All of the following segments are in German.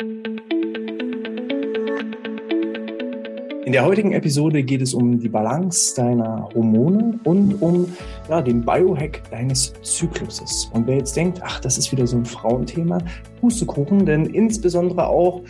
thank you. In der heutigen Episode geht es um die Balance deiner Hormone und um ja, den Biohack deines Zykluses. Und wer jetzt denkt, ach, das ist wieder so ein Frauenthema, Pustekuchen, denn insbesondere auch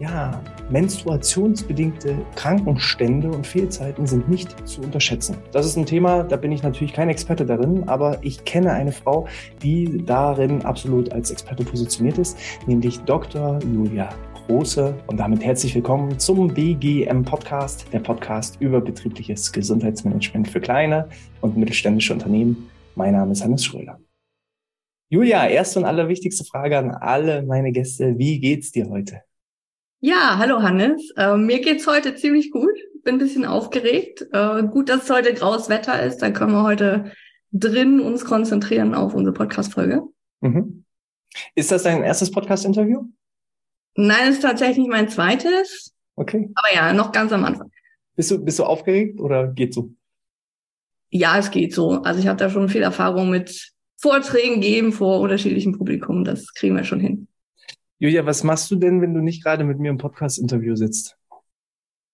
ja, menstruationsbedingte Krankenstände und Fehlzeiten sind nicht zu unterschätzen. Das ist ein Thema, da bin ich natürlich kein Experte darin, aber ich kenne eine Frau, die darin absolut als Experte positioniert ist, nämlich Dr. Julia Große und damit herzlich willkommen zum BGM Podcast, der Podcast über betriebliches Gesundheitsmanagement für kleine und mittelständische Unternehmen. Mein Name ist Hannes Schröder. Julia, erste und allerwichtigste Frage an alle meine Gäste. Wie geht's dir heute? Ja, hallo Hannes. Äh, mir geht's heute ziemlich gut. Bin ein bisschen aufgeregt. Äh, gut, dass es heute graues Wetter ist. Dann können wir heute drin uns konzentrieren auf unsere Podcast-Folge. Mhm. Ist das dein erstes Podcast-Interview? Nein, ist tatsächlich mein zweites. Okay. Aber ja, noch ganz am Anfang. Bist du, bist du aufgeregt oder geht so? Ja, es geht so. Also ich habe da schon viel Erfahrung mit Vorträgen geben vor unterschiedlichen Publikum. Das kriegen wir schon hin. Julia, was machst du denn, wenn du nicht gerade mit mir im Podcast-Interview sitzt?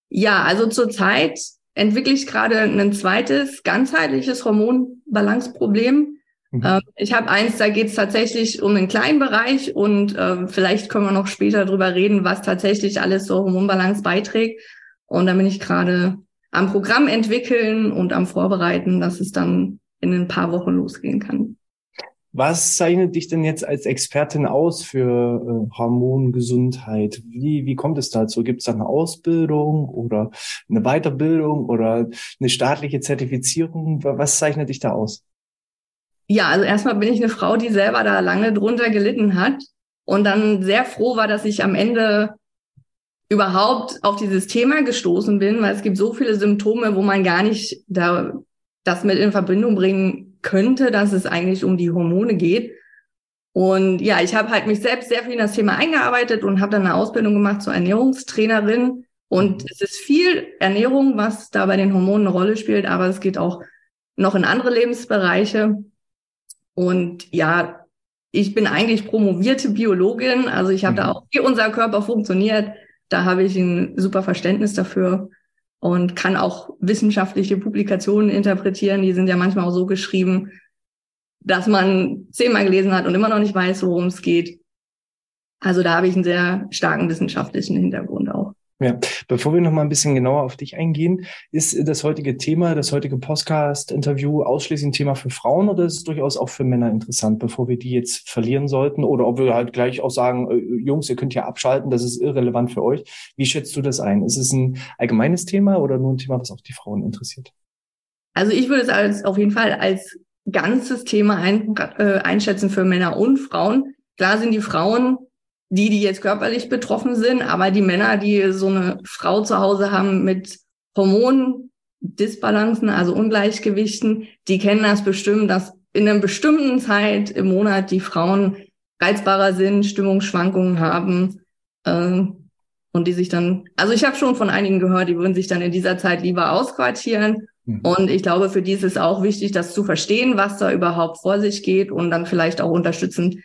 Ja, also zurzeit entwickle ich gerade ein zweites ganzheitliches Hormonbalanceproblem. Mhm. Ähm, ich habe eins, da geht es tatsächlich um einen kleinen Bereich und äh, vielleicht können wir noch später drüber reden, was tatsächlich alles zur Hormonbalance beiträgt. Und da bin ich gerade am Programm entwickeln und am Vorbereiten, dass es dann in ein paar Wochen losgehen kann. Was zeichnet dich denn jetzt als Expertin aus für äh, Hormongesundheit? Wie, wie kommt es dazu? Gibt es da eine Ausbildung oder eine Weiterbildung oder eine staatliche Zertifizierung? Was zeichnet dich da aus? Ja, also erstmal bin ich eine Frau, die selber da lange drunter gelitten hat und dann sehr froh war, dass ich am Ende überhaupt auf dieses Thema gestoßen bin, weil es gibt so viele Symptome, wo man gar nicht da das mit in Verbindung bringen könnte, dass es eigentlich um die Hormone geht. Und ja, ich habe halt mich selbst sehr viel in das Thema eingearbeitet und habe dann eine Ausbildung gemacht zur Ernährungstrainerin. Und es ist viel Ernährung, was da bei den Hormonen eine Rolle spielt, aber es geht auch noch in andere Lebensbereiche. Und ja, ich bin eigentlich promovierte Biologin, also ich habe mhm. da auch, wie unser Körper funktioniert, da habe ich ein super Verständnis dafür und kann auch wissenschaftliche Publikationen interpretieren. Die sind ja manchmal auch so geschrieben, dass man zehnmal gelesen hat und immer noch nicht weiß, worum es geht. Also da habe ich einen sehr starken wissenschaftlichen Hintergrund. Ja, bevor wir noch mal ein bisschen genauer auf dich eingehen, ist das heutige Thema, das heutige Podcast-Interview ausschließlich ein Thema für Frauen oder ist es durchaus auch für Männer interessant, bevor wir die jetzt verlieren sollten? Oder ob wir halt gleich auch sagen, äh, Jungs, ihr könnt ja abschalten, das ist irrelevant für euch. Wie schätzt du das ein? Ist es ein allgemeines Thema oder nur ein Thema, was auch die Frauen interessiert? Also ich würde es als, auf jeden Fall als ganzes Thema ein, äh, einschätzen für Männer und Frauen. Klar sind die Frauen die, die jetzt körperlich betroffen sind, aber die Männer, die so eine Frau zu Hause haben mit Hormondisbalancen, also Ungleichgewichten, die kennen das bestimmt, dass in einer bestimmten Zeit im Monat die Frauen reizbarer sind, Stimmungsschwankungen haben äh, und die sich dann, also ich habe schon von einigen gehört, die würden sich dann in dieser Zeit lieber ausquartieren. Mhm. Und ich glaube, für die ist es auch wichtig, das zu verstehen, was da überhaupt vor sich geht und dann vielleicht auch unterstützend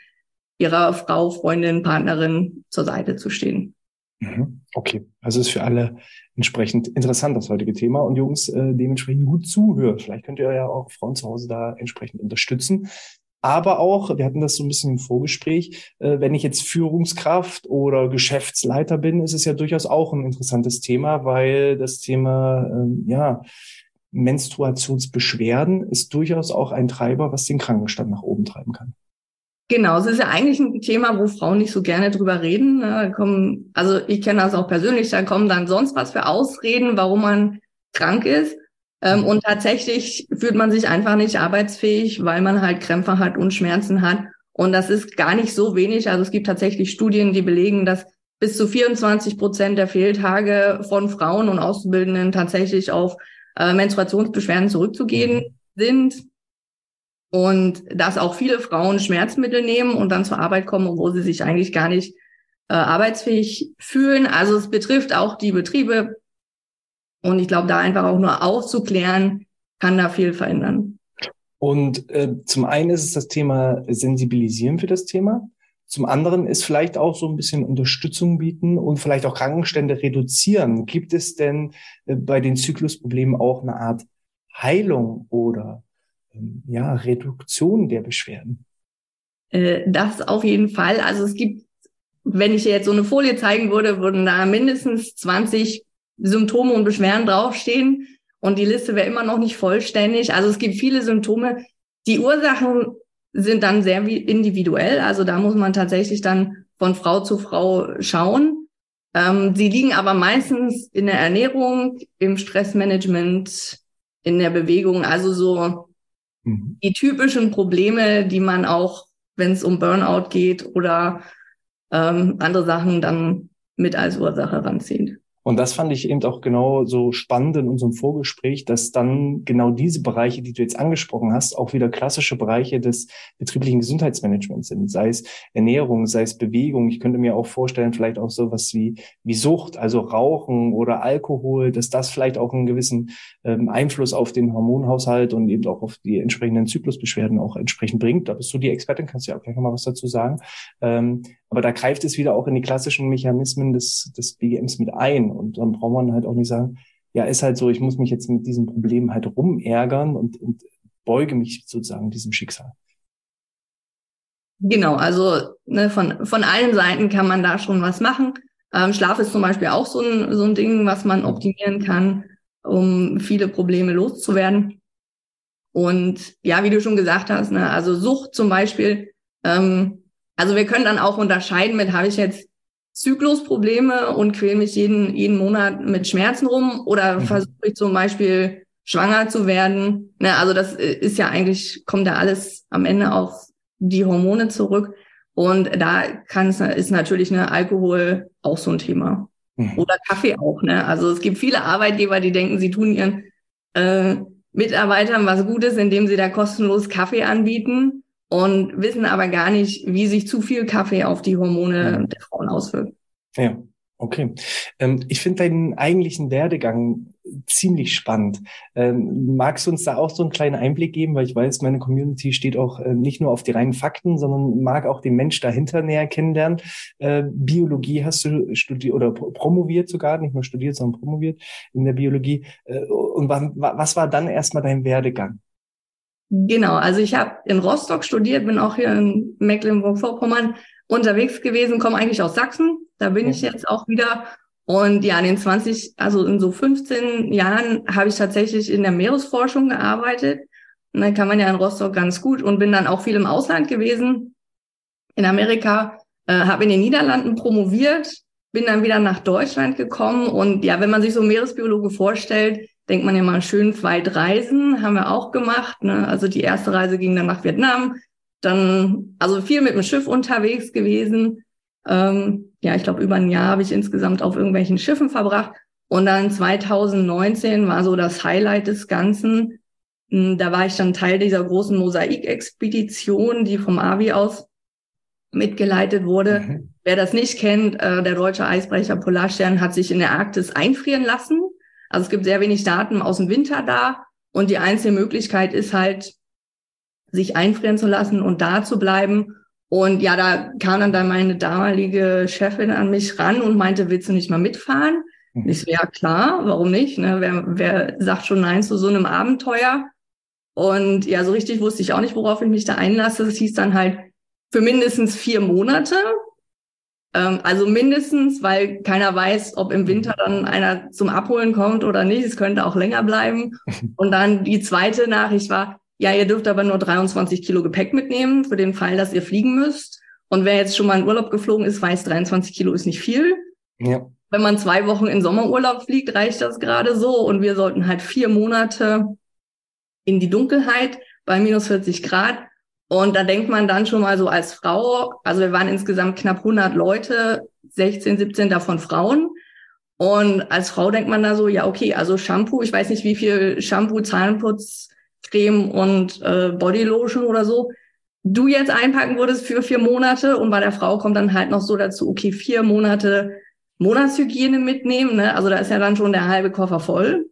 ihrer Frau, Freundin, Partnerin zur Seite zu stehen. Mhm. Okay, also ist für alle entsprechend interessant das heutige Thema und Jungs äh, dementsprechend gut zuhören. Vielleicht könnt ihr ja auch Frauen zu Hause da entsprechend unterstützen. Aber auch, wir hatten das so ein bisschen im Vorgespräch, äh, wenn ich jetzt Führungskraft oder Geschäftsleiter bin, ist es ja durchaus auch ein interessantes Thema, weil das Thema, äh, ja, Menstruationsbeschwerden ist durchaus auch ein Treiber, was den Krankenstand nach oben treiben kann. Genau, es ist ja eigentlich ein Thema, wo Frauen nicht so gerne drüber reden. Ne? Da kommen, also ich kenne das auch persönlich, da kommen dann sonst was für Ausreden, warum man krank ist. Ähm, und tatsächlich fühlt man sich einfach nicht arbeitsfähig, weil man halt Krämpfe hat und Schmerzen hat. Und das ist gar nicht so wenig. Also es gibt tatsächlich Studien, die belegen, dass bis zu 24 Prozent der Fehltage von Frauen und Auszubildenden tatsächlich auf äh, Menstruationsbeschwerden zurückzugehen mhm. sind und dass auch viele Frauen Schmerzmittel nehmen und dann zur Arbeit kommen, wo sie sich eigentlich gar nicht äh, arbeitsfähig fühlen. Also es betrifft auch die Betriebe und ich glaube, da einfach auch nur aufzuklären, kann da viel verändern. Und äh, zum einen ist es das Thema Sensibilisieren für das Thema. zum anderen ist vielleicht auch so ein bisschen Unterstützung bieten und vielleicht auch Krankenstände reduzieren. Gibt es denn äh, bei den Zyklusproblemen auch eine Art Heilung oder ja, Reduktion der Beschwerden? Äh, das auf jeden Fall. Also es gibt, wenn ich jetzt so eine Folie zeigen würde, würden da mindestens 20 Symptome und Beschwerden draufstehen und die Liste wäre immer noch nicht vollständig. Also es gibt viele Symptome. Die Ursachen sind dann sehr individuell. Also da muss man tatsächlich dann von Frau zu Frau schauen. Ähm, sie liegen aber meistens in der Ernährung, im Stressmanagement, in der Bewegung. Also so mhm. die typischen Probleme, die man auch, wenn es um Burnout geht oder ähm, andere Sachen, dann mit als Ursache ranzieht. Und das fand ich eben auch genau so spannend in unserem Vorgespräch, dass dann genau diese Bereiche, die du jetzt angesprochen hast, auch wieder klassische Bereiche des betrieblichen Gesundheitsmanagements sind. Sei es Ernährung, sei es Bewegung. Ich könnte mir auch vorstellen, vielleicht auch sowas wie, wie Sucht, also Rauchen oder Alkohol, dass das vielleicht auch einen gewissen ähm, Einfluss auf den Hormonhaushalt und eben auch auf die entsprechenden Zyklusbeschwerden auch entsprechend bringt. Da bist du die Expertin, kannst du ja auch gleich mal was dazu sagen. Ähm, aber da greift es wieder auch in die klassischen Mechanismen des, des BGMs mit ein. Und dann braucht man halt auch nicht sagen, ja, ist halt so, ich muss mich jetzt mit diesem Problem halt rumärgern und, und beuge mich sozusagen diesem Schicksal. Genau, also ne, von, von allen Seiten kann man da schon was machen. Ähm, Schlaf ist zum Beispiel auch so ein, so ein Ding, was man optimieren kann, um viele Probleme loszuwerden. Und ja, wie du schon gesagt hast, ne, also Sucht zum Beispiel, ähm, also wir können dann auch unterscheiden mit, habe ich jetzt Zyklusprobleme und quäle mich jeden, jeden Monat mit Schmerzen rum oder mhm. versuche ich zum Beispiel schwanger zu werden. Ne, also das ist ja eigentlich, kommt da alles am Ende auf die Hormone zurück. Und da kann es, ist natürlich eine Alkohol auch so ein Thema. Mhm. Oder Kaffee auch, ne? Also es gibt viele Arbeitgeber, die denken, sie tun ihren äh, Mitarbeitern was Gutes, indem sie da kostenlos Kaffee anbieten und wissen aber gar nicht, wie sich zu viel Kaffee auf die Hormone der Frauen auswirkt. Ja, okay. Ähm, ich finde deinen eigentlichen Werdegang ziemlich spannend. Ähm, magst du uns da auch so einen kleinen Einblick geben? Weil ich weiß, meine Community steht auch äh, nicht nur auf die reinen Fakten, sondern mag auch den Mensch dahinter näher kennenlernen. Äh, Biologie hast du studiert oder promoviert sogar, nicht nur studiert, sondern promoviert in der Biologie. Äh, und was war dann erstmal dein Werdegang? Genau, also ich habe in Rostock studiert, bin auch hier in Mecklenburg-Vorpommern unterwegs gewesen, komme eigentlich aus Sachsen. Da bin ich jetzt auch wieder. Und ja, in den 20, also in so 15 Jahren habe ich tatsächlich in der Meeresforschung gearbeitet. Und dann kann man ja in Rostock ganz gut und bin dann auch viel im Ausland gewesen. In Amerika, äh, habe in den Niederlanden promoviert, bin dann wieder nach Deutschland gekommen. Und ja, wenn man sich so Meeresbiologe vorstellt, denkt man ja mal schön weit reisen, haben wir auch gemacht. Ne? Also die erste Reise ging dann nach Vietnam, dann also viel mit dem Schiff unterwegs gewesen. Ähm, ja, ich glaube über ein Jahr habe ich insgesamt auf irgendwelchen Schiffen verbracht. Und dann 2019 war so das Highlight des Ganzen. Hm, da war ich dann Teil dieser großen Mosaikexpedition, die vom AVI aus mitgeleitet wurde. Mhm. Wer das nicht kennt, äh, der deutsche Eisbrecher Polarstern hat sich in der Arktis einfrieren lassen also es gibt sehr wenig Daten aus dem Winter da und die einzige Möglichkeit ist halt, sich einfrieren zu lassen und da zu bleiben. Und ja, da kam dann, dann meine damalige Chefin an mich ran und meinte, willst du nicht mal mitfahren? Mhm. Ich so, ja klar, warum nicht? Ne? Wer, wer sagt schon Nein zu so einem Abenteuer? Und ja, so richtig wusste ich auch nicht, worauf ich mich da einlasse. Es hieß dann halt für mindestens vier Monate. Ähm, also mindestens, weil keiner weiß, ob im Winter dann einer zum Abholen kommt oder nicht. Es könnte auch länger bleiben. Und dann die zweite Nachricht war, ja, ihr dürft aber nur 23 Kilo Gepäck mitnehmen für den Fall, dass ihr fliegen müsst. Und wer jetzt schon mal in Urlaub geflogen ist, weiß, 23 Kilo ist nicht viel. Ja. Wenn man zwei Wochen in Sommerurlaub fliegt, reicht das gerade so. Und wir sollten halt vier Monate in die Dunkelheit bei minus 40 Grad und da denkt man dann schon mal so als Frau, also wir waren insgesamt knapp 100 Leute, 16, 17 davon Frauen. Und als Frau denkt man da so, ja, okay, also Shampoo, ich weiß nicht, wie viel Shampoo, Zahnputz, Creme und äh, Bodylotion oder so du jetzt einpacken würdest für vier Monate. Und bei der Frau kommt dann halt noch so dazu, okay, vier Monate Monatshygiene mitnehmen. Ne? Also da ist ja dann schon der halbe Koffer voll.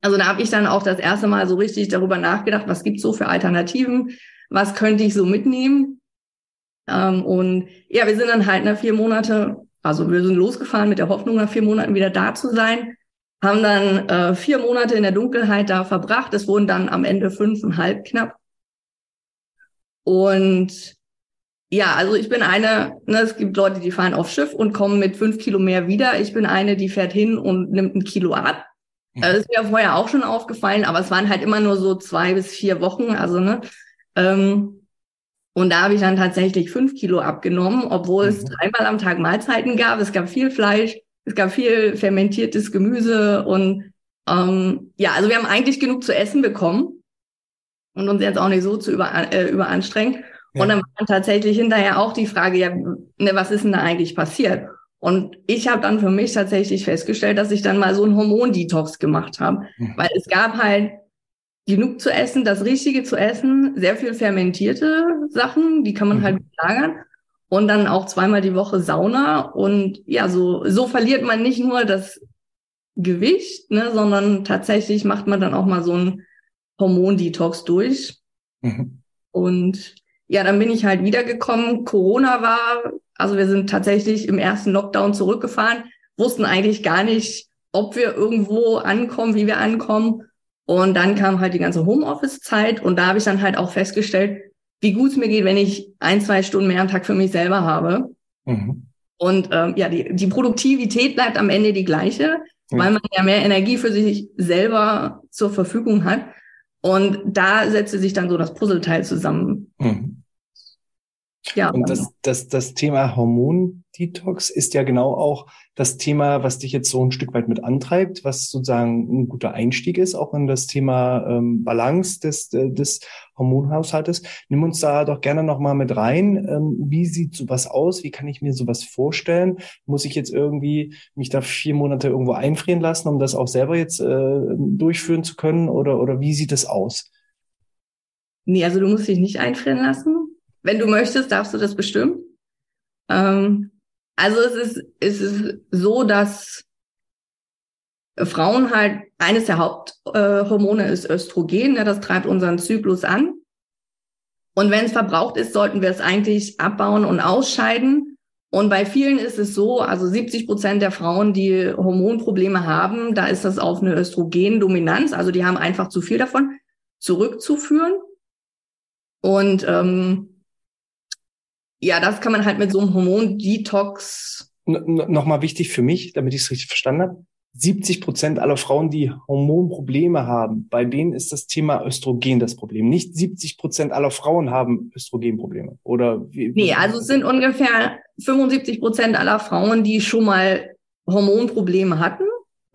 Also da habe ich dann auch das erste Mal so richtig darüber nachgedacht, was gibt's so für Alternativen was könnte ich so mitnehmen? Ähm, und ja, wir sind dann halt nach vier Monate, also wir sind losgefahren mit der Hoffnung, nach vier Monaten wieder da zu sein, haben dann äh, vier Monate in der Dunkelheit da verbracht. Es wurden dann am Ende fünfeinhalb knapp. Und ja, also ich bin eine, ne, es gibt Leute, die fahren auf Schiff und kommen mit fünf Kilo mehr wieder. Ich bin eine, die fährt hin und nimmt ein Kilo ab. Mhm. Das ist mir vorher auch schon aufgefallen, aber es waren halt immer nur so zwei bis vier Wochen. Also, ne? Ähm, und da habe ich dann tatsächlich fünf Kilo abgenommen, obwohl mhm. es dreimal am Tag Mahlzeiten gab. Es gab viel Fleisch, es gab viel fermentiertes Gemüse und ähm, ja, also wir haben eigentlich genug zu essen bekommen und uns jetzt auch nicht so zu über, äh, überanstrengen. Ja. Und dann war dann tatsächlich hinterher auch die Frage, ja, ne, was ist denn da eigentlich passiert? Und ich habe dann für mich tatsächlich festgestellt, dass ich dann mal so einen Hormondetox gemacht habe, mhm. weil es gab halt genug zu essen, das Richtige zu essen, sehr viel fermentierte Sachen, die kann man mhm. halt lagern und dann auch zweimal die Woche Sauna und ja, so so verliert man nicht nur das Gewicht, ne, sondern tatsächlich macht man dann auch mal so einen Hormondetox durch. Mhm. Und ja, dann bin ich halt wiedergekommen. Corona war, also wir sind tatsächlich im ersten Lockdown zurückgefahren, wussten eigentlich gar nicht, ob wir irgendwo ankommen, wie wir ankommen. Und dann kam halt die ganze Homeoffice-Zeit und da habe ich dann halt auch festgestellt, wie gut es mir geht, wenn ich ein, zwei Stunden mehr am Tag für mich selber habe. Mhm. Und ähm, ja, die, die Produktivität bleibt am Ende die gleiche, mhm. weil man ja mehr Energie für sich selber zur Verfügung hat. Und da setzte sich dann so das Puzzleteil zusammen. Mhm. Ja. Und das, das, das Thema Hormondetox ist ja genau auch das Thema, was dich jetzt so ein Stück weit mit antreibt, was sozusagen ein guter Einstieg ist, auch in das Thema ähm, Balance des, des Hormonhaushaltes. Nimm uns da doch gerne nochmal mit rein. Ähm, wie sieht sowas aus? Wie kann ich mir sowas vorstellen? Muss ich jetzt irgendwie mich da vier Monate irgendwo einfrieren lassen, um das auch selber jetzt äh, durchführen zu können? Oder, oder wie sieht es aus? Nee, also du musst dich nicht einfrieren lassen. Wenn du möchtest, darfst du das bestimmen. Ähm, also es ist, es ist so, dass Frauen halt, eines der Haupthormone äh, ist Östrogen, ne, das treibt unseren Zyklus an. Und wenn es verbraucht ist, sollten wir es eigentlich abbauen und ausscheiden. Und bei vielen ist es so, also 70 Prozent der Frauen, die Hormonprobleme haben, da ist das auf eine Östrogendominanz, also die haben einfach zu viel davon, zurückzuführen. Und ähm, ja, das kann man halt mit so einem Hormon-Detox. Nochmal wichtig für mich, damit ich es richtig verstanden habe. 70 Prozent aller Frauen, die Hormonprobleme haben, bei denen ist das Thema Östrogen das Problem. Nicht 70 Prozent aller Frauen haben Östrogenprobleme. Oder wie, Nee, also es sind ungefähr 75 Prozent aller Frauen, die schon mal Hormonprobleme hatten.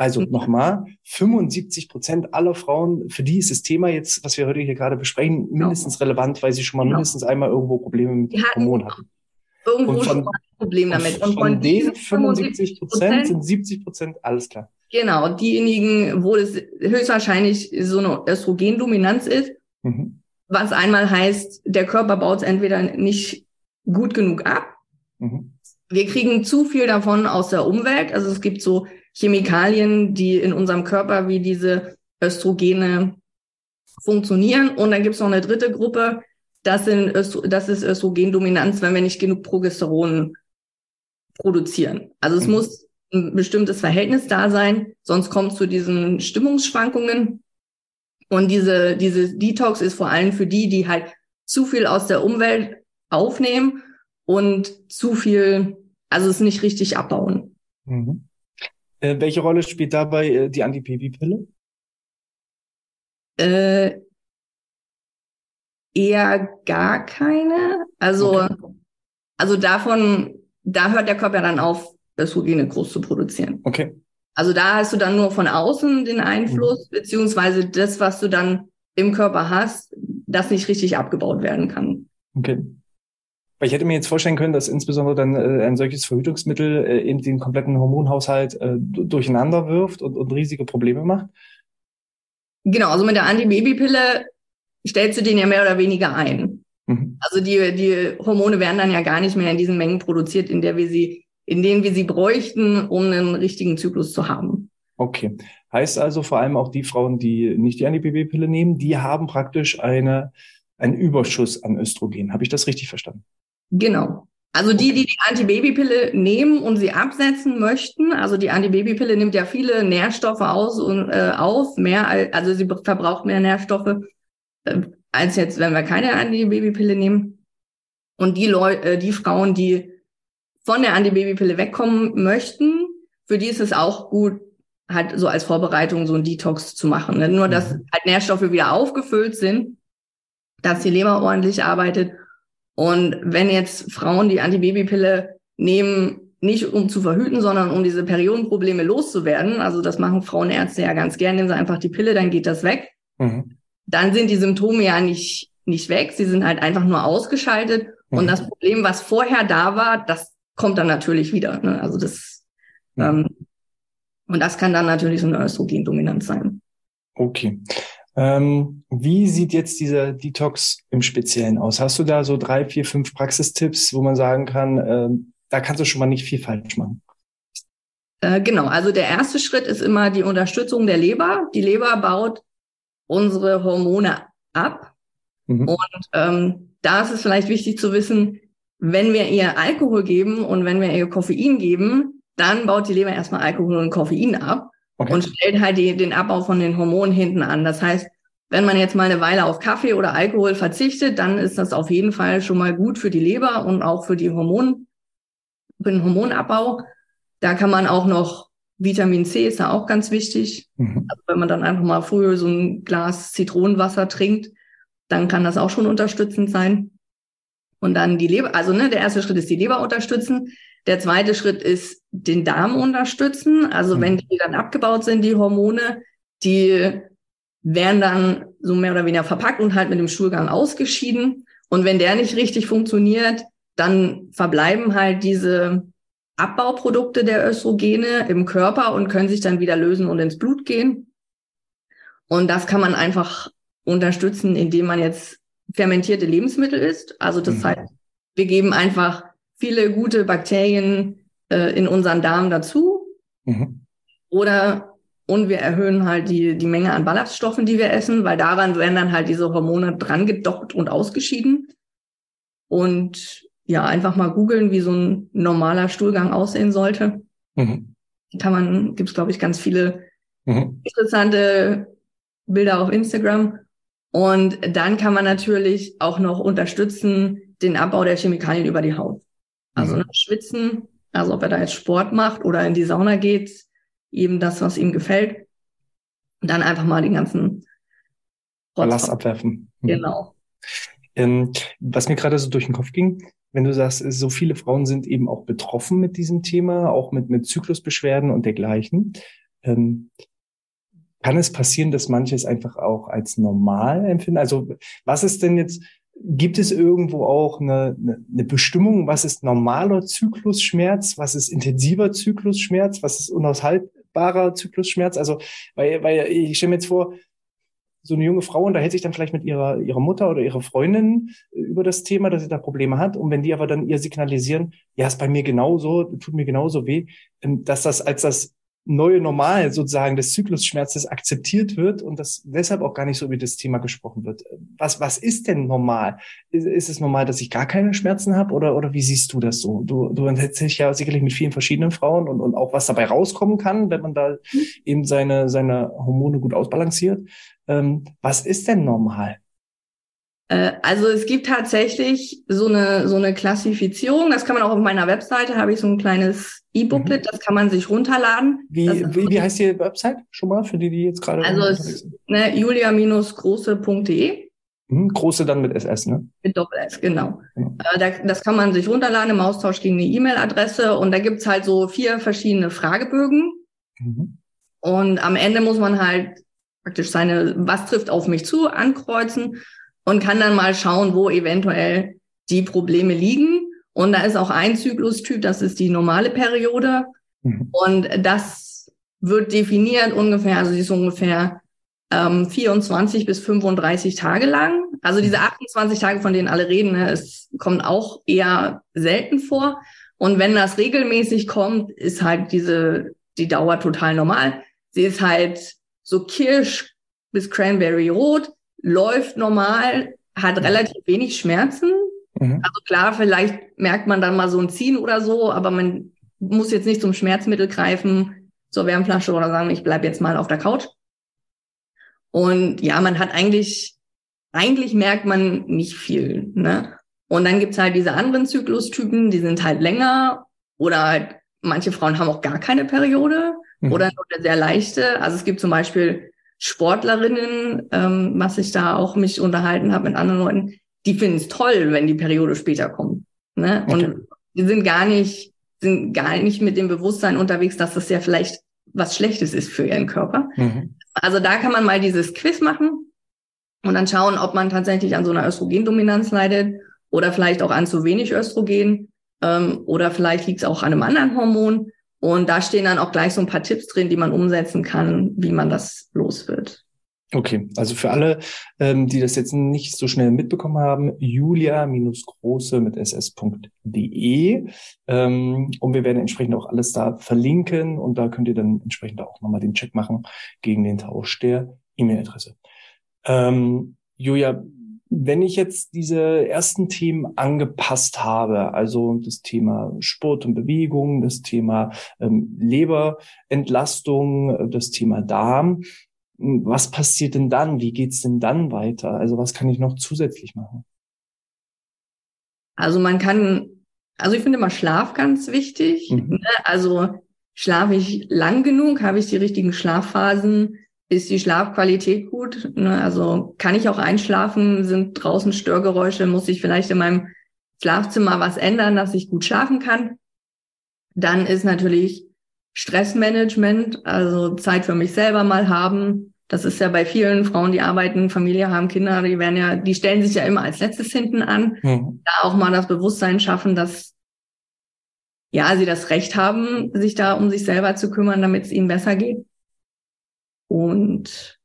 Also mhm. nochmal, 75 Prozent aller Frauen, für die ist das Thema jetzt, was wir heute hier gerade besprechen, genau. mindestens genau. relevant, weil sie schon mal genau. mindestens einmal irgendwo Probleme mit Hormonen hatten. Irgendwo und von, schon mal ein Problem damit. Und, und von, von den 75 Prozent sind 70 Prozent, alles klar. Genau, diejenigen, wo es höchstwahrscheinlich so eine Östrogendominanz ist, mhm. was einmal heißt, der Körper baut es entweder nicht gut genug ab. Mhm. Wir kriegen zu viel davon aus der Umwelt. Also es gibt so Chemikalien, die in unserem Körper wie diese Östrogene funktionieren. Und dann gibt es noch eine dritte Gruppe, das, sind Östro das ist Östrogendominanz, wenn wir nicht genug Progesteron produzieren. Also es mhm. muss ein bestimmtes Verhältnis da sein, sonst kommt es zu diesen Stimmungsschwankungen. Und diese, diese Detox ist vor allem für die, die halt zu viel aus der Umwelt aufnehmen und zu viel, also es nicht richtig abbauen. Mhm. Äh, welche Rolle spielt dabei äh, die Anti-Baby-Pille? Äh, eher gar keine. Also, okay. also davon, da hört der Körper dann auf, Östrogene groß zu produzieren. Okay. Also da hast du dann nur von außen den Einfluss, mhm. beziehungsweise das, was du dann im Körper hast, das nicht richtig abgebaut werden kann. Okay. Weil ich hätte mir jetzt vorstellen können, dass insbesondere dann äh, ein solches Verhütungsmittel äh, eben den kompletten Hormonhaushalt äh, durcheinander wirft und, und riesige Probleme macht. Genau, also mit der Antibabypille stellst du den ja mehr oder weniger ein. Mhm. Also die, die Hormone werden dann ja gar nicht mehr in diesen Mengen produziert, in der wir sie, in denen wir sie bräuchten, um einen richtigen Zyklus zu haben. Okay. Heißt also vor allem auch die Frauen, die nicht die Antibabypille nehmen, die haben praktisch eine, einen Überschuss an Östrogen. Habe ich das richtig verstanden? Genau. Also die, die die Antibabypille nehmen und sie absetzen möchten, also die Antibabypille nimmt ja viele Nährstoffe aus und äh, auf, mehr als, also sie verbraucht mehr Nährstoffe äh, als jetzt, wenn wir keine Antibabypille nehmen. Und die Leute, äh, die Frauen, die von der Antibabypille wegkommen möchten, für die ist es auch gut, halt so als Vorbereitung so ein Detox zu machen. Ne? Nur, dass mhm. halt Nährstoffe wieder aufgefüllt sind, dass die Leber ordentlich arbeitet und wenn jetzt Frauen die Antibabypille nehmen, nicht um zu verhüten, sondern um diese Periodenprobleme loszuwerden, also das machen Frauenärzte ja ganz gern, nehmen sie einfach die Pille, dann geht das weg. Mhm. Dann sind die Symptome ja nicht, nicht weg, sie sind halt einfach nur ausgeschaltet. Mhm. Und das Problem, was vorher da war, das kommt dann natürlich wieder. Ne? Also das, mhm. ähm, und das kann dann natürlich so eine Östrogendominanz sein. Okay. Ähm, wie sieht jetzt dieser Detox im Speziellen aus? Hast du da so drei, vier, fünf Praxistipps, wo man sagen kann, äh, da kannst du schon mal nicht viel falsch machen? Äh, genau, also der erste Schritt ist immer die Unterstützung der Leber. Die Leber baut unsere Hormone ab. Mhm. Und ähm, da ist es vielleicht wichtig zu wissen, wenn wir ihr Alkohol geben und wenn wir ihr Koffein geben, dann baut die Leber erstmal Alkohol und Koffein ab okay. und stellt halt die, den Abbau von den Hormonen hinten an. Das heißt, wenn man jetzt mal eine Weile auf Kaffee oder Alkohol verzichtet, dann ist das auf jeden Fall schon mal gut für die Leber und auch für die Hormon, für den Hormonabbau. Da kann man auch noch Vitamin C ist da auch ganz wichtig. Mhm. Also wenn man dann einfach mal früher so ein Glas Zitronenwasser trinkt, dann kann das auch schon unterstützend sein. Und dann die Leber, also ne, der erste Schritt ist die Leber unterstützen. Der zweite Schritt ist den Darm unterstützen. Also mhm. wenn die dann abgebaut sind, die Hormone, die werden dann so mehr oder weniger verpackt und halt mit dem Stuhlgang ausgeschieden. Und wenn der nicht richtig funktioniert, dann verbleiben halt diese Abbauprodukte der Östrogene im Körper und können sich dann wieder lösen und ins Blut gehen. Und das kann man einfach unterstützen, indem man jetzt fermentierte Lebensmittel isst. Also das mhm. heißt, wir geben einfach viele gute Bakterien äh, in unseren Darm dazu. Mhm. Oder und wir erhöhen halt die, die Menge an Ballaststoffen, die wir essen, weil daran werden dann halt diese Hormone dran gedockt und ausgeschieden. Und ja, einfach mal googeln, wie so ein normaler Stuhlgang aussehen sollte. Mhm. Kann man, gibt's glaube ich, ganz viele mhm. interessante Bilder auf Instagram. Und dann kann man natürlich auch noch unterstützen den Abbau der Chemikalien über die Haut. Also mhm. schwitzen, also ob er da jetzt Sport macht oder in die Sauna geht, eben das, was ihm gefällt. Und dann einfach mal den ganzen Ballast abwerfen. Mhm. Genau. Ähm, was mir gerade so durch den Kopf ging, wenn du sagst, so viele Frauen sind eben auch betroffen mit diesem Thema, auch mit, mit Zyklusbeschwerden und dergleichen. Ähm, kann es passieren, dass manche es einfach auch als normal empfinden? Also was ist denn jetzt, gibt es irgendwo auch eine, eine, Bestimmung, was ist normaler Zyklusschmerz, was ist intensiver Zyklusschmerz, was ist unaushaltbarer Zyklusschmerz? Also, weil, weil ich stelle mir jetzt vor, so eine junge Frau unterhält sich dann vielleicht mit ihrer, ihrer Mutter oder ihrer Freundin über das Thema, dass sie da Probleme hat. Und wenn die aber dann ihr signalisieren, ja, ist bei mir genauso, tut mir genauso weh, ähm, dass das als das neue Normal sozusagen des Zyklusschmerzes akzeptiert wird und das deshalb auch gar nicht so über das Thema gesprochen wird. Was, was ist denn normal? Ist, ist es normal, dass ich gar keine Schmerzen habe oder, oder wie siehst du das so? Du, du unterhältst dich ja sicherlich mit vielen verschiedenen Frauen und, und auch was dabei rauskommen kann, wenn man da mhm. eben seine, seine Hormone gut ausbalanciert. Ähm, was ist denn normal? Äh, also es gibt tatsächlich so eine, so eine Klassifizierung. Das kann man auch auf meiner Webseite, habe ich so ein kleines E-Booklet, mhm. das kann man sich runterladen. Wie, wie, wie heißt die Website schon mal, für die, die jetzt gerade... Also es, ne, julia-große.de. Mhm, große dann mit SS, ne? Mit Doppel-S, genau. genau. Äh, da, das kann man sich runterladen im Austausch gegen eine E-Mail-Adresse und da gibt's halt so vier verschiedene Fragebögen. Mhm. Und am Ende muss man halt praktisch seine, was trifft auf mich zu, ankreuzen und kann dann mal schauen, wo eventuell die Probleme liegen. Und da ist auch ein Zyklustyp, das ist die normale Periode. Mhm. Und das wird definiert ungefähr, also sie ist ungefähr ähm, 24 bis 35 Tage lang. Also diese 28 mhm. Tage, von denen alle reden, ne, es kommt auch eher selten vor. Und wenn das regelmäßig kommt, ist halt diese, die Dauer total normal. Sie ist halt so kirsch bis cranberry rot läuft normal, hat relativ wenig Schmerzen Mhm. Also klar, vielleicht merkt man dann mal so ein Ziehen oder so, aber man muss jetzt nicht zum Schmerzmittel greifen, zur Wärmflasche oder sagen, ich bleib jetzt mal auf der Couch. Und ja, man hat eigentlich, eigentlich merkt man nicht viel. Ne? Und dann gibt's halt diese anderen Zyklustypen, die sind halt länger oder halt, manche Frauen haben auch gar keine Periode mhm. oder nur eine sehr leichte. Also es gibt zum Beispiel Sportlerinnen, ähm, was ich da auch mich unterhalten habe mit anderen Leuten, die finden es toll, wenn die Periode später kommt. Ne? Und okay. die sind gar nicht, sind gar nicht mit dem Bewusstsein unterwegs, dass das ja vielleicht was Schlechtes ist für ihren Körper. Mhm. Also da kann man mal dieses Quiz machen und dann schauen, ob man tatsächlich an so einer Östrogendominanz leidet oder vielleicht auch an zu wenig Östrogen ähm, oder vielleicht liegt es auch an einem anderen Hormon. Und da stehen dann auch gleich so ein paar Tipps drin, die man umsetzen kann, wie man das los wird. Okay, also für alle, ähm, die das jetzt nicht so schnell mitbekommen haben, julia-große mit ss.de ähm, und wir werden entsprechend auch alles da verlinken und da könnt ihr dann entsprechend auch nochmal den Check machen gegen den Tausch der E-Mail-Adresse. Ähm, Julia, wenn ich jetzt diese ersten Themen angepasst habe, also das Thema Sport und Bewegung, das Thema ähm, Leberentlastung, das Thema Darm, was passiert denn dann? Wie geht's denn dann weiter? Also was kann ich noch zusätzlich machen? Also man kann, also ich finde immer Schlaf ganz wichtig. Mhm. Ne? Also schlafe ich lang genug? Habe ich die richtigen Schlafphasen? Ist die Schlafqualität gut. Ne? Also kann ich auch einschlafen? Sind draußen Störgeräusche? Muss ich vielleicht in meinem Schlafzimmer was ändern, dass ich gut schlafen kann? Dann ist natürlich Stressmanagement, also Zeit für mich selber mal haben. Das ist ja bei vielen Frauen, die arbeiten, Familie haben, Kinder, die werden ja, die stellen sich ja immer als letztes hinten an. Mhm. Da auch mal das Bewusstsein schaffen, dass ja, sie das Recht haben, sich da um sich selber zu kümmern, damit es ihnen besser geht. Und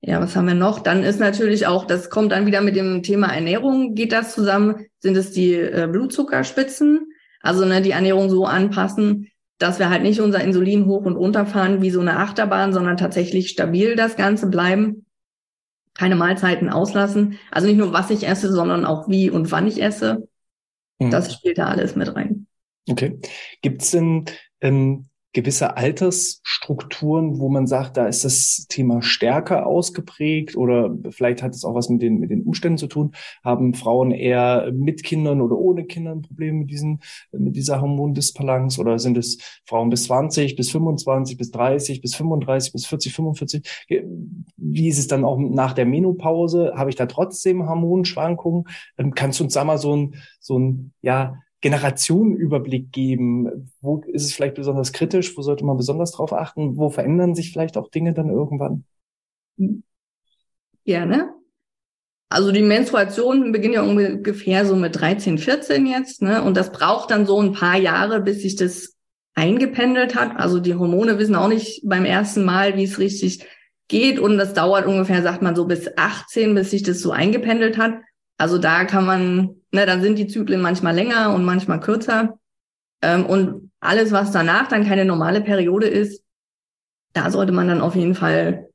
ja, was haben wir noch? Dann ist natürlich auch, das kommt dann wieder mit dem Thema Ernährung, geht das zusammen, sind es die äh, Blutzuckerspitzen, also ne, die Ernährung so anpassen, dass wir halt nicht unser Insulin hoch und runter fahren wie so eine Achterbahn, sondern tatsächlich stabil das Ganze bleiben, keine Mahlzeiten auslassen. Also nicht nur was ich esse, sondern auch wie und wann ich esse. Mhm. Das spielt da alles mit rein. Okay. Gibt's denn ähm, gewisse Altersstrukturen, wo man sagt, da ist das Thema stärker ausgeprägt oder vielleicht hat es auch was mit den, mit den Umständen zu tun? Haben Frauen eher mit Kindern oder ohne Kindern Probleme mit diesen, mit dieser Hormondisbalance oder sind es Frauen bis 20, bis 25, bis 30, bis 35, bis 40, 45? Wie ist es dann auch nach der Menopause? Habe ich da trotzdem Hormonschwankungen? Ähm, kannst du uns da mal so ein, so ein, ja, Generationenüberblick geben? Wo ist es vielleicht besonders kritisch? Wo sollte man besonders drauf achten? Wo verändern sich vielleicht auch Dinge dann irgendwann? Gerne. Also die Menstruation beginnt ja ungefähr so mit 13, 14 jetzt, ne? Und das braucht dann so ein paar Jahre, bis sich das eingependelt hat. Also die Hormone wissen auch nicht beim ersten Mal, wie es richtig geht. Und das dauert ungefähr, sagt man so, bis 18, bis sich das so eingependelt hat. Also da kann man, ne, dann sind die Zyklen manchmal länger und manchmal kürzer. Ähm, und alles, was danach dann keine normale Periode ist, da sollte man dann auf jeden Fall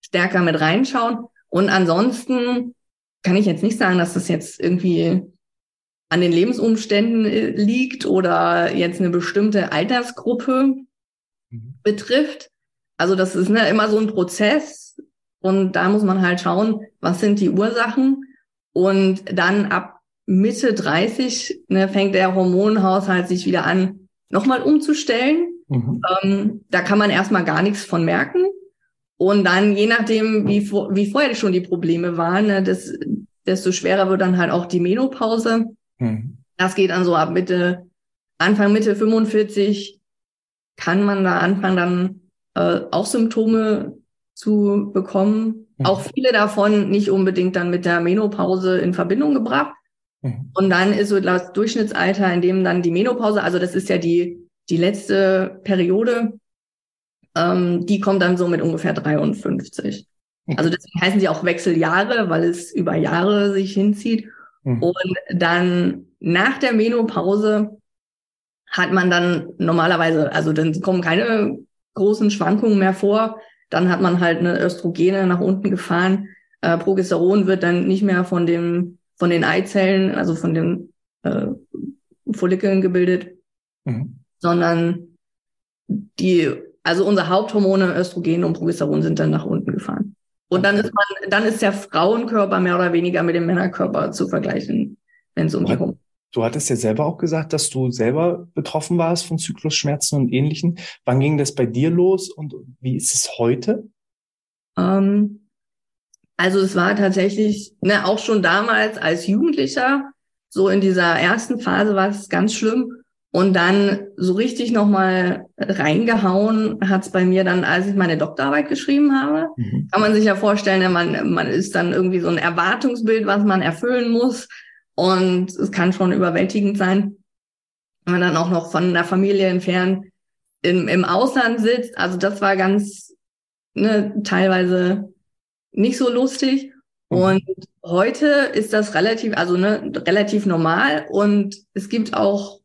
stärker mit reinschauen. Und ansonsten kann ich jetzt nicht sagen, dass das jetzt irgendwie an den Lebensumständen äh, liegt oder jetzt eine bestimmte Altersgruppe mhm. betrifft. Also das ist ne, immer so ein Prozess und da muss man halt schauen, was sind die Ursachen und dann ab Mitte 30 ne, fängt der Hormonhaushalt sich wieder an, nochmal umzustellen. Mhm. Ähm, da kann man erstmal gar nichts von merken. Und dann, je nachdem, wie, wie vorher schon die Probleme waren, ne, das, desto schwerer wird dann halt auch die Menopause. Mhm. Das geht dann so ab Mitte, Anfang Mitte 45 kann man da anfangen, dann äh, auch Symptome zu bekommen. Mhm. Auch viele davon nicht unbedingt dann mit der Menopause in Verbindung gebracht. Mhm. Und dann ist so das Durchschnittsalter, in dem dann die Menopause, also das ist ja die, die letzte Periode, ähm, die kommt dann so mit ungefähr 53. Mhm. Also deswegen heißen sie auch Wechseljahre, weil es über Jahre sich hinzieht. Mhm. Und dann nach der Menopause hat man dann normalerweise, also dann kommen keine großen Schwankungen mehr vor. Dann hat man halt eine Östrogene nach unten gefahren. Äh, Progesteron wird dann nicht mehr von dem von den Eizellen, also von den äh, Follikeln gebildet, mhm. sondern die, also unsere Haupthormone Östrogen und Progesteron sind dann nach unten gefahren. Und dann ist man, dann ist der Frauenkörper mehr oder weniger mit dem Männerkörper zu vergleichen, wenn es um die Hormone Du hattest ja selber auch gesagt, dass du selber betroffen warst von Zyklusschmerzen und ähnlichen. Wann ging das bei dir los und wie ist es heute? Ähm, also es war tatsächlich, ne, auch schon damals als Jugendlicher, so in dieser ersten Phase war es ganz schlimm. Und dann so richtig nochmal reingehauen hat es bei mir dann, als ich meine Doktorarbeit geschrieben habe. Mhm. Kann man sich ja vorstellen, ne, man, man ist dann irgendwie so ein Erwartungsbild, was man erfüllen muss. Und es kann schon überwältigend sein, wenn man dann auch noch von der Familie entfernt im, im Ausland sitzt. Also das war ganz ne, teilweise nicht so lustig. Mhm. Und heute ist das relativ, also ne, relativ normal. Und es gibt auch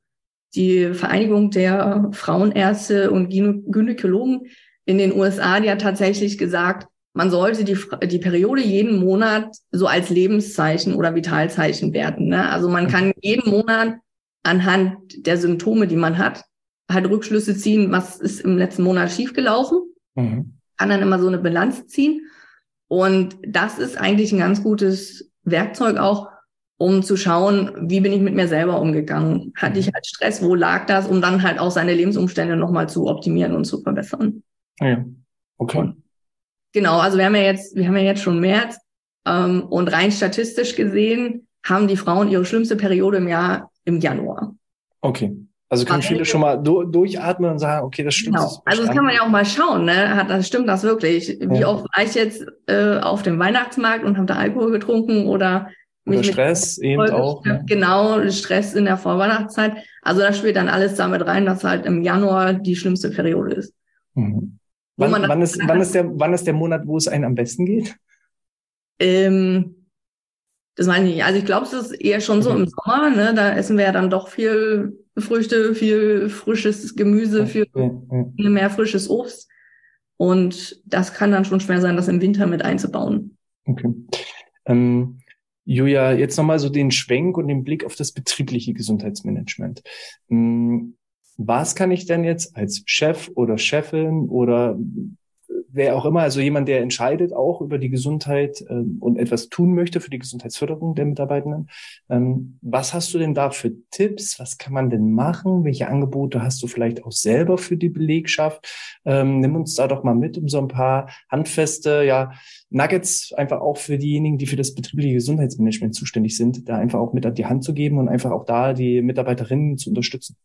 die Vereinigung der Frauenärzte und Gynäkologen in den USA, die hat tatsächlich gesagt, man sollte die, die Periode jeden Monat so als Lebenszeichen oder Vitalzeichen werten. Ne? Also man kann jeden Monat anhand der Symptome, die man hat, halt Rückschlüsse ziehen, was ist im letzten Monat schiefgelaufen. Mhm. Kann dann immer so eine Bilanz ziehen. Und das ist eigentlich ein ganz gutes Werkzeug auch, um zu schauen, wie bin ich mit mir selber umgegangen? Hatte ich mhm. halt Stress? Wo lag das? Um dann halt auch seine Lebensumstände nochmal zu optimieren und zu verbessern. Ja, okay. Und Genau, also wir haben ja jetzt, wir haben ja jetzt schon März ähm, und rein statistisch gesehen haben die Frauen ihre schlimmste Periode im Jahr im Januar. Okay. Also können viele schon mal du durchatmen und sagen, okay, das stimmt. Genau. also das kann man ja auch mal schauen, ne? Hat das stimmt das wirklich? Wie ja. oft war ich jetzt äh, auf dem Weihnachtsmarkt und habe da Alkohol getrunken oder mich oder Stress eben auch. Ne? Genau, Stress in der Vorweihnachtszeit. Also das spielt dann alles damit rein, dass halt im Januar die schlimmste Periode ist. Mhm. Wann, wann, ist, wann, ist der, wann ist der Monat, wo es einem am besten geht? Ähm, das meine ich nicht. Also ich glaube, es ist eher schon so im Sommer. Ne? Da essen wir ja dann doch viel Früchte, viel frisches Gemüse, viel ja. mehr frisches Obst. Und das kann dann schon schwer sein, das im Winter mit einzubauen. Okay. Ähm, Julia, jetzt nochmal so den Schwenk und den Blick auf das betriebliche Gesundheitsmanagement. Ähm, was kann ich denn jetzt als Chef oder Chefin oder wer auch immer, also jemand, der entscheidet auch über die Gesundheit ähm, und etwas tun möchte für die Gesundheitsförderung der Mitarbeitenden. Ähm, was hast du denn da für Tipps? Was kann man denn machen? Welche Angebote hast du vielleicht auch selber für die Belegschaft? Ähm, nimm uns da doch mal mit, um so ein paar handfeste, ja, Nuggets einfach auch für diejenigen, die für das betriebliche Gesundheitsmanagement zuständig sind, da einfach auch mit an die Hand zu geben und einfach auch da die Mitarbeiterinnen zu unterstützen.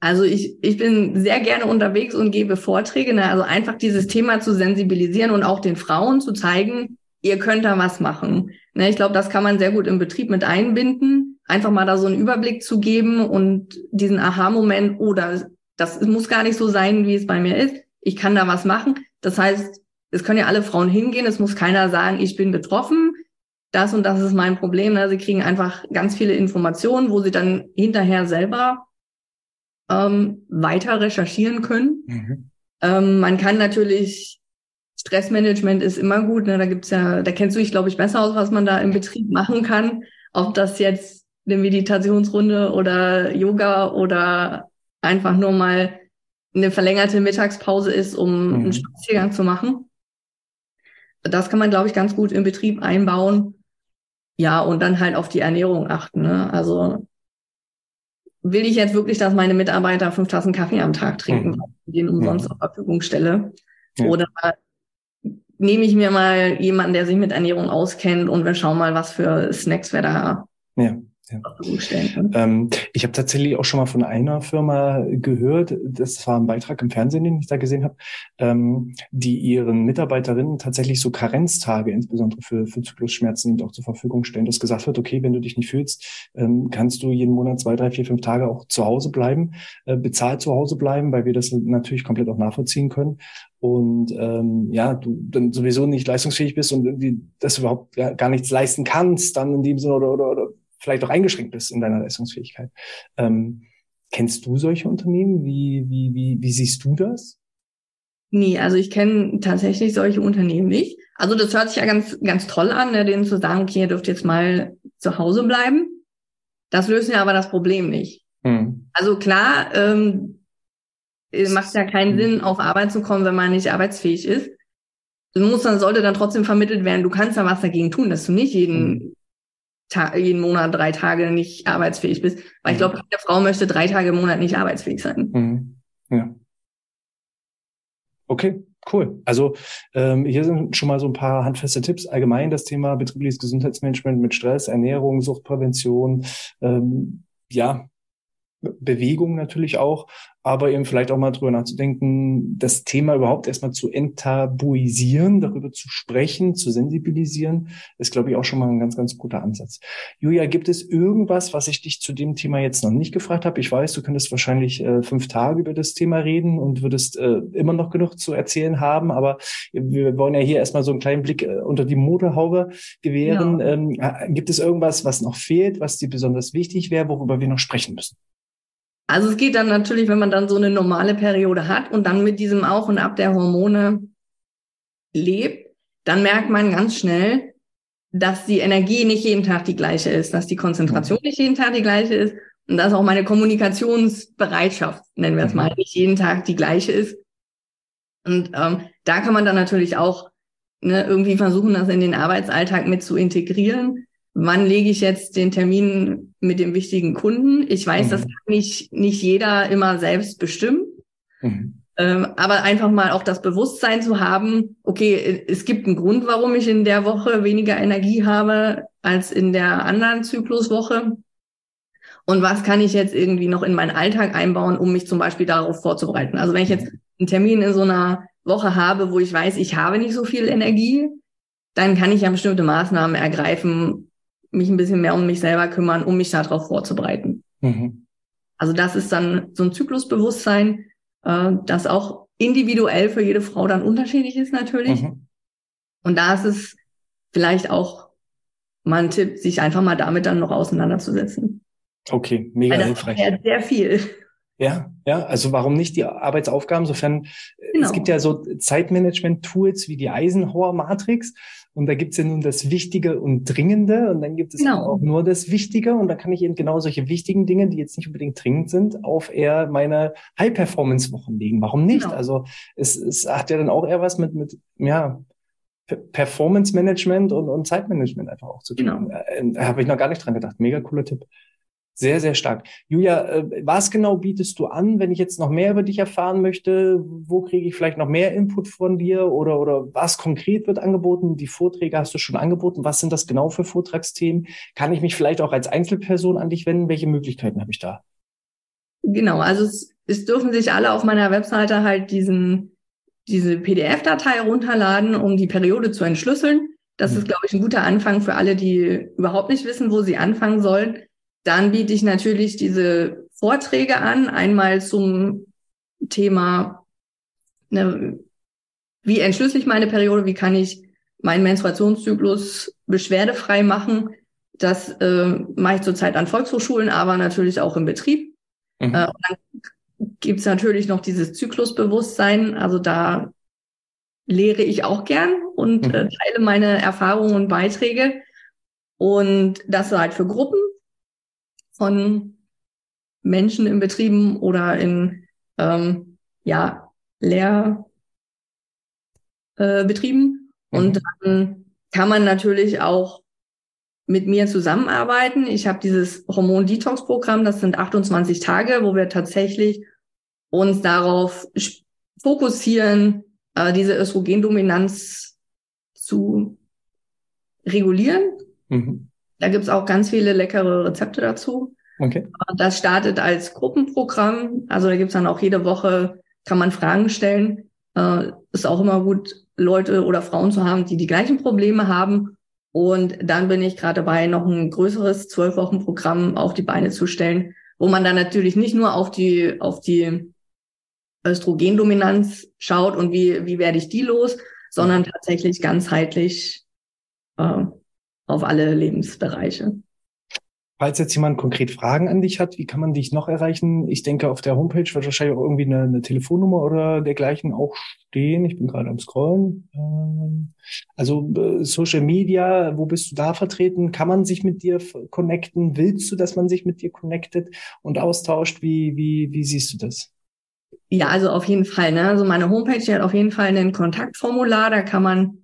Also ich, ich bin sehr gerne unterwegs und gebe Vorträge. Ne? Also einfach dieses Thema zu sensibilisieren und auch den Frauen zu zeigen, ihr könnt da was machen. Ne? Ich glaube, das kann man sehr gut im Betrieb mit einbinden. Einfach mal da so einen Überblick zu geben und diesen Aha-Moment, oder das muss gar nicht so sein, wie es bei mir ist. Ich kann da was machen. Das heißt, es können ja alle Frauen hingehen. Es muss keiner sagen, ich bin betroffen. Das und das ist mein Problem. Ne? Sie kriegen einfach ganz viele Informationen, wo sie dann hinterher selber ähm, weiter recherchieren können. Mhm. Ähm, man kann natürlich, Stressmanagement ist immer gut, ne? da gibt's ja, da kennst du dich, glaube ich, besser aus, was man da im Betrieb machen kann. Ob das jetzt eine Meditationsrunde oder Yoga oder einfach nur mal eine verlängerte Mittagspause ist, um mhm. einen Spaziergang zu machen. Das kann man, glaube ich, ganz gut im Betrieb einbauen. Ja, und dann halt auf die Ernährung achten. Ne? Also will ich jetzt wirklich, dass meine Mitarbeiter fünf Tassen Kaffee am Tag trinken, mhm. ich den umsonst mhm. zur Verfügung stelle? Ja. Oder nehme ich mir mal jemanden, der sich mit Ernährung auskennt und wir schauen mal, was für Snacks wir da ja. Ja. Ähm, ich habe tatsächlich auch schon mal von einer Firma gehört, das war ein Beitrag im Fernsehen, den ich da gesehen habe, ähm, die ihren Mitarbeiterinnen tatsächlich so Karenztage, insbesondere für, für Zyklusschmerzen, eben auch zur Verfügung stellen, dass gesagt wird, okay, wenn du dich nicht fühlst, ähm, kannst du jeden Monat zwei, drei, vier, fünf Tage auch zu Hause bleiben, äh, bezahlt zu Hause bleiben, weil wir das natürlich komplett auch nachvollziehen können und ähm, ja, du dann sowieso nicht leistungsfähig bist und irgendwie das überhaupt gar nichts leisten kannst, dann in dem Sinne oder, oder, oder vielleicht auch eingeschränkt bist in deiner Leistungsfähigkeit. Ähm, kennst du solche Unternehmen? Wie, wie, wie, wie siehst du das? Nee, also ich kenne tatsächlich solche Unternehmen nicht. Also das hört sich ja ganz, ganz toll an, ne, denen zu sagen, okay, ihr dürft jetzt mal zu Hause bleiben. Das löst ja aber das Problem nicht. Hm. Also klar, ähm, macht ja keinen hm. Sinn, auf Arbeit zu kommen, wenn man nicht arbeitsfähig ist. Das muss dann, sollte dann trotzdem vermittelt werden, du kannst da was dagegen tun, dass du nicht jeden hm. Jeden Monat drei Tage nicht arbeitsfähig bist. Weil ich hm. glaube, keine Frau möchte drei Tage im Monat nicht arbeitsfähig sein. Hm. Ja. Okay, cool. Also ähm, hier sind schon mal so ein paar handfeste Tipps. Allgemein das Thema betriebliches Gesundheitsmanagement mit Stress, Ernährung, Suchtprävention. Ähm, ja, Bewegung natürlich auch, aber eben vielleicht auch mal drüber nachzudenken, das Thema überhaupt erstmal zu enttabuisieren, darüber zu sprechen, zu sensibilisieren, ist, glaube ich, auch schon mal ein ganz, ganz guter Ansatz. Julia, gibt es irgendwas, was ich dich zu dem Thema jetzt noch nicht gefragt habe? Ich weiß, du könntest wahrscheinlich äh, fünf Tage über das Thema reden und würdest äh, immer noch genug zu erzählen haben, aber wir wollen ja hier erstmal so einen kleinen Blick äh, unter die Motorhaube gewähren. Ja. Ähm, äh, gibt es irgendwas, was noch fehlt, was dir besonders wichtig wäre, worüber wir noch sprechen müssen? Also es geht dann natürlich, wenn man dann so eine normale Periode hat und dann mit diesem Auf und Ab der Hormone lebt, dann merkt man ganz schnell, dass die Energie nicht jeden Tag die gleiche ist, dass die Konzentration nicht jeden Tag die gleiche ist und dass auch meine Kommunikationsbereitschaft, nennen wir es mal, nicht jeden Tag die gleiche ist. Und ähm, da kann man dann natürlich auch ne, irgendwie versuchen, das in den Arbeitsalltag mit zu integrieren wann lege ich jetzt den Termin mit dem wichtigen Kunden. Ich weiß, mhm. das kann nicht, nicht jeder immer selbst bestimmen. Mhm. Ähm, aber einfach mal auch das Bewusstsein zu haben, okay, es gibt einen Grund, warum ich in der Woche weniger Energie habe als in der anderen Zykluswoche. Und was kann ich jetzt irgendwie noch in meinen Alltag einbauen, um mich zum Beispiel darauf vorzubereiten? Also wenn ich jetzt einen Termin in so einer Woche habe, wo ich weiß, ich habe nicht so viel Energie, dann kann ich ja bestimmte Maßnahmen ergreifen, mich ein bisschen mehr um mich selber kümmern, um mich darauf vorzubereiten. Mhm. Also das ist dann so ein Zyklusbewusstsein, äh, das auch individuell für jede Frau dann unterschiedlich ist natürlich. Mhm. Und da ist es vielleicht auch mal ein Tipp, sich einfach mal damit dann noch auseinanderzusetzen. Okay, mega Weil das hilfreich. Sehr viel. Ja, ja, also warum nicht die Arbeitsaufgaben, sofern genau. es gibt ja so Zeitmanagement-Tools wie die Eisenhower-Matrix und da gibt's ja nun das Wichtige und Dringende und dann gibt es genau. auch nur das Wichtige und da kann ich eben genau solche wichtigen Dinge, die jetzt nicht unbedingt dringend sind, auf eher meine High-Performance-Wochen legen. Warum nicht? Genau. Also es, es hat ja dann auch eher was mit, mit ja, Performance Management und, und Zeitmanagement einfach auch zu tun. Genau. Äh, da habe ich noch gar nicht dran gedacht. Mega cooler Tipp. Sehr, sehr stark. Julia, äh, was genau bietest du an, wenn ich jetzt noch mehr über dich erfahren möchte? Wo kriege ich vielleicht noch mehr Input von dir oder, oder was konkret wird angeboten? Die Vorträge hast du schon angeboten. Was sind das genau für Vortragsthemen? Kann ich mich vielleicht auch als Einzelperson an dich wenden? Welche Möglichkeiten habe ich da? Genau, also es, es dürfen sich alle auf meiner Webseite halt diesen, diese PDF-Datei runterladen, um die Periode zu entschlüsseln. Das mhm. ist, glaube ich, ein guter Anfang für alle, die überhaupt nicht wissen, wo sie anfangen sollen. Dann biete ich natürlich diese Vorträge an, einmal zum Thema, ne, wie entschlüssel ich meine Periode, wie kann ich meinen Menstruationszyklus beschwerdefrei machen. Das äh, mache ich zurzeit an Volkshochschulen, aber natürlich auch im Betrieb. Mhm. Äh, dann gibt es natürlich noch dieses Zyklusbewusstsein. Also da lehre ich auch gern und mhm. äh, teile meine Erfahrungen und Beiträge. Und das halt für Gruppen von Menschen in Betrieben oder in ähm, ja, Lehrbetrieben. Äh, Und mhm. dann kann man natürlich auch mit mir zusammenarbeiten. Ich habe dieses Hormon-Detox-Programm, das sind 28 Tage, wo wir tatsächlich uns darauf fokussieren, äh, diese Östrogendominanz zu regulieren. Mhm. Da gibt's auch ganz viele leckere Rezepte dazu. Okay. Das startet als Gruppenprogramm. Also da gibt's dann auch jede Woche, kann man Fragen stellen. Äh, ist auch immer gut, Leute oder Frauen zu haben, die die gleichen Probleme haben. Und dann bin ich gerade dabei, noch ein größeres zwölf Wochen Programm auf die Beine zu stellen, wo man dann natürlich nicht nur auf die, auf die Östrogendominanz schaut und wie, wie werde ich die los, sondern tatsächlich ganzheitlich äh, auf alle Lebensbereiche. Falls jetzt jemand konkret Fragen an dich hat, wie kann man dich noch erreichen? Ich denke, auf der Homepage wird wahrscheinlich auch irgendwie eine, eine Telefonnummer oder dergleichen auch stehen. Ich bin gerade am Scrollen. Ähm, also äh, Social Media, wo bist du da vertreten? Kann man sich mit dir connecten? Willst du, dass man sich mit dir connectet und austauscht? Wie, wie, wie siehst du das? Ja, also auf jeden Fall. Ne? Also meine Homepage hat auf jeden Fall ein Kontaktformular, da kann man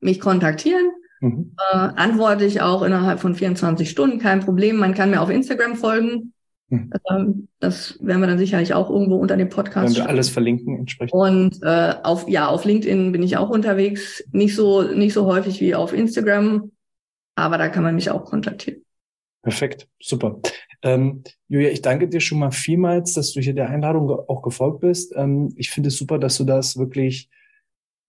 mich kontaktieren. Mhm. Äh, antworte ich auch innerhalb von 24 Stunden, kein Problem. Man kann mir auf Instagram folgen. Mhm. Ähm, das werden wir dann sicherlich auch irgendwo unter dem Podcast. Werden wir alles verlinken entsprechend. Und äh, auf ja auf LinkedIn bin ich auch unterwegs, nicht so nicht so häufig wie auf Instagram, aber da kann man mich auch kontaktieren. Perfekt, super. Ähm, Julia, ich danke dir schon mal vielmals, dass du hier der Einladung auch gefolgt bist. Ähm, ich finde es super, dass du das wirklich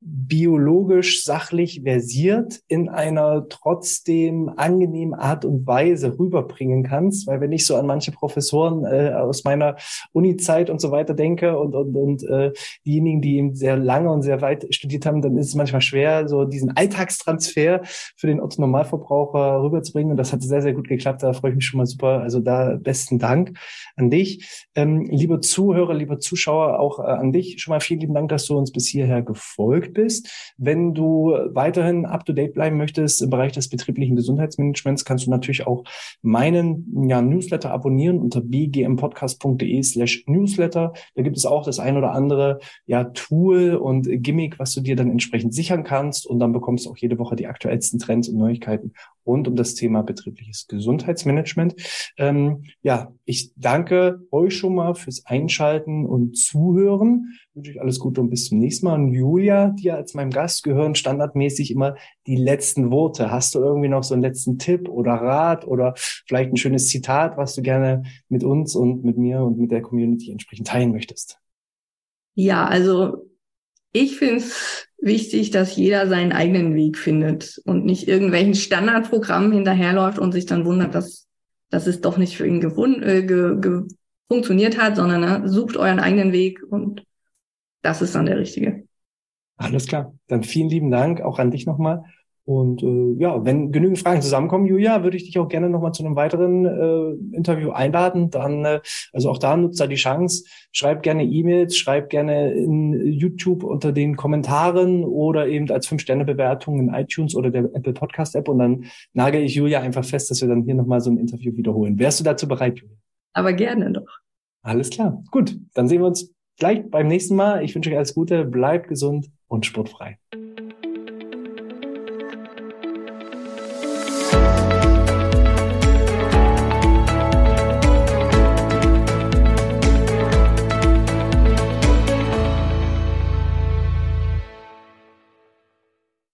biologisch sachlich versiert in einer trotzdem angenehmen Art und Weise rüberbringen kannst, weil wenn ich so an manche Professoren äh, aus meiner Uni-Zeit und so weiter denke und und und äh, diejenigen, die eben sehr lange und sehr weit studiert haben, dann ist es manchmal schwer, so diesen Alltagstransfer für den Otto Normalverbraucher rüberzubringen und das hat sehr sehr gut geklappt. Da freue ich mich schon mal super. Also da besten Dank an dich, ähm, liebe Zuhörer, liebe Zuschauer, auch äh, an dich schon mal vielen lieben Dank, dass du uns bis hierher gefolgt bist. Wenn du weiterhin up-to-date bleiben möchtest im Bereich des betrieblichen Gesundheitsmanagements, kannst du natürlich auch meinen ja, Newsletter abonnieren unter bgmpodcast.de slash newsletter. Da gibt es auch das ein oder andere ja, Tool und Gimmick, was du dir dann entsprechend sichern kannst und dann bekommst du auch jede Woche die aktuellsten Trends und Neuigkeiten rund um das Thema betriebliches Gesundheitsmanagement. Ähm, ja, ich danke euch schon mal fürs Einschalten und Zuhören. Wünsche euch alles Gute und bis zum nächsten Mal. Und Julia, dir als meinem Gast gehören standardmäßig immer die letzten Worte. Hast du irgendwie noch so einen letzten Tipp oder Rat oder vielleicht ein schönes Zitat, was du gerne mit uns und mit mir und mit der Community entsprechend teilen möchtest? Ja, also ich finde es wichtig, dass jeder seinen eigenen Weg findet und nicht irgendwelchen Standardprogrammen hinterherläuft und sich dann wundert, dass, dass es doch nicht für ihn gewun äh, ge ge funktioniert hat, sondern ne, sucht euren eigenen Weg und das ist dann der richtige. Alles klar. Dann vielen lieben Dank auch an dich nochmal. Und äh, ja, wenn genügend Fragen zusammenkommen, Julia, würde ich dich auch gerne nochmal zu einem weiteren äh, Interview einladen. Dann, äh, also auch da nutzt da die Chance. Schreib gerne E-Mails, schreib gerne in YouTube unter den Kommentaren oder eben als Fünf-Sterne-Bewertung in iTunes oder der Apple Podcast-App und dann nagel ich Julia einfach fest, dass wir dann hier nochmal so ein Interview wiederholen. Wärst du dazu bereit, Julia? Aber gerne doch. Alles klar. Gut, dann sehen wir uns gleich beim nächsten Mal. Ich wünsche euch alles Gute, bleibt gesund und sportfrei.